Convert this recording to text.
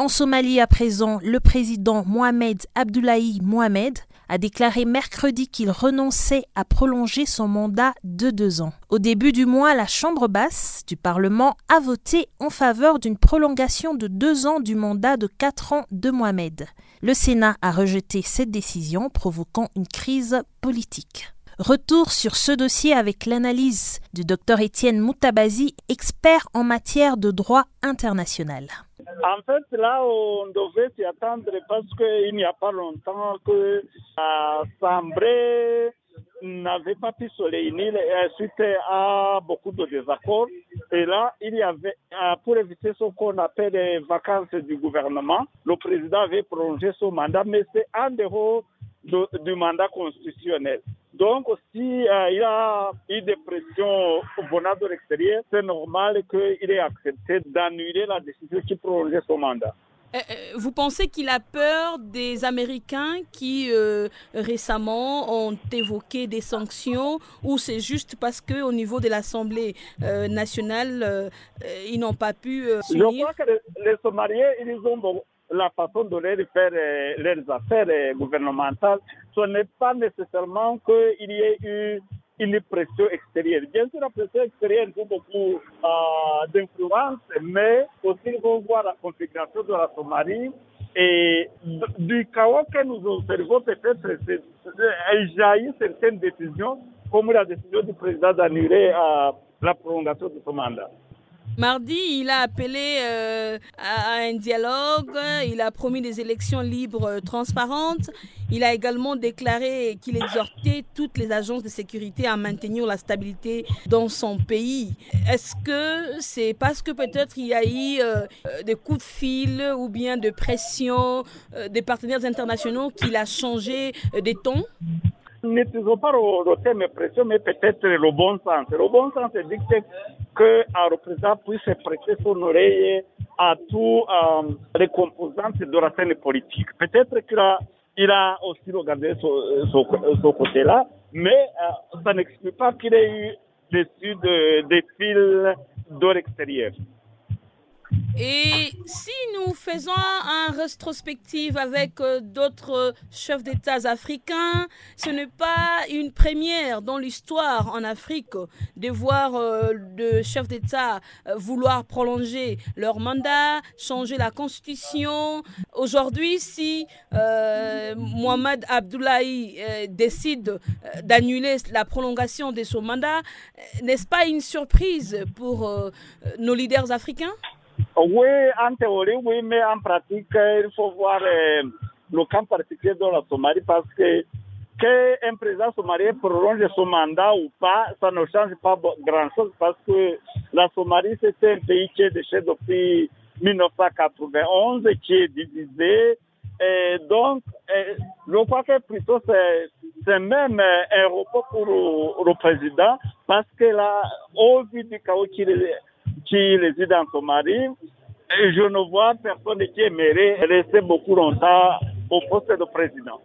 En Somalie à présent, le président Mohamed Abdullahi Mohamed a déclaré mercredi qu'il renonçait à prolonger son mandat de deux ans. Au début du mois, la Chambre basse du Parlement a voté en faveur d'une prolongation de deux ans du mandat de quatre ans de Mohamed. Le Sénat a rejeté cette décision, provoquant une crise politique. Retour sur ce dossier avec l'analyse du docteur Étienne Moutabazi, expert en matière de droit international. En fait, là, on devait s'y attendre parce qu'il n'y a pas longtemps que l'Assemblée n'avait pas pu se réunir suite à beaucoup de désaccords. Et là, il y avait, pour éviter ce qu'on appelle les vacances du gouvernement, le président avait prolongé son mandat, mais c'est en dehors du mandat constitutionnel. Donc, si euh, il a eu des pressions venant de l'extérieur, c'est normal qu'il ait accepté d'annuler la décision qui prolongeait son mandat. Euh, euh, vous pensez qu'il a peur des Américains qui récemment ont évoqué des sanctions ou c'est juste parce qu'au niveau de l'Assemblée nationale, ils n'ont pas pu Je crois que les, les Somaliens, ils ont la façon de leur faire euh, leurs affaires euh, gouvernementales, ce n'est pas nécessairement qu'il y ait eu une pression extérieure. Bien sûr, la pression extérieure joue beaucoup euh, d'influence, mais aussi faut voir la configuration de la Somalie. Et du chaos que nous observons, peut-être, il jaillit certaines décisions, comme la décision du président d'annuler la prolongation de son mandat. Mardi, il a appelé euh, à, un dialogue, il a promis des élections libres, euh, transparentes. Il a également déclaré qu'il exhortait toutes les agences de sécurité à maintenir la stabilité dans son pays. Est-ce que c'est parce que peut-être il y a eu euh, des coups de fil ou bien de pression des partenaires internationaux qu'il a changé des tons? N'utilisons pas le, terme pression, mais peut-être le bon sens. Le bon sens dicte qu'un représentant puisse prêter son oreille à tous euh, les composantes de la scène politique. Peut-être qu'il a, il a aussi regardé ce, côté-là, mais euh, ça n'explique pas qu'il ait eu dessus de, des fils de l'extérieur. Et si nous faisons un rétrospective avec euh, d'autres chefs d'État africains, ce n'est pas une première dans l'histoire en Afrique de voir euh, de chefs d'État euh, vouloir prolonger leur mandat, changer la constitution. Aujourd'hui, si Mohamed Abdullahi décide d'annuler la prolongation de son mandat, n'est-ce pas une surprise pour nos leaders africains? Oui, en théorie, oui, mais en pratique, il faut voir le cas particulier de la Somalie parce que qu'un président somalien prolonge son mandat ou pas, ça ne change pas grand-chose parce que la Somalie, c'est un pays qui est déchet depuis 1991, qui est divisé. Donc, euh, je crois que plutôt c'est même un repos pour le, président parce que là, au vu du chaos qu'il qui réside en Somalie. Et je ne vois personne qui aimerait rester beaucoup longtemps au poste de président.